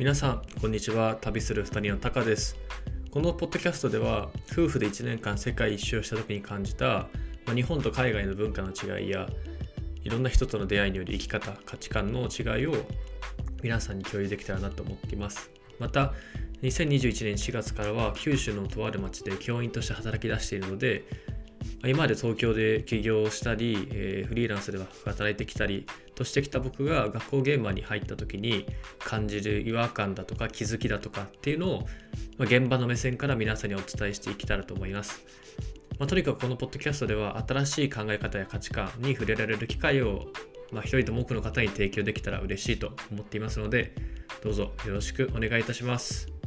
皆さんこんにちは。旅する二人のタカです。このポッドキャストでは夫婦で1年間世界一周した時に感じた、まあ、日本と海外の文化の違いやいろんな人との出会いによる生き方価値観の違いを皆さんに共有できたらなと思っています。また2021年4月からは九州のとある町で教員として働き出しているので今まで東京で起業したり、えー、フリーランスでは働いてきたりとしてきた僕が学校現場に入った時に感じる違和感だとか気づきだとかっていうのを、ま、現場の目線から皆さんにお伝えしていけたらと思います。まあ、とにかくこのポッドキャストでは新しい考え方や価値観に触れられる機会を、まあ、一人でも多くの方に提供できたら嬉しいと思っていますのでどうぞよろしくお願いいたします。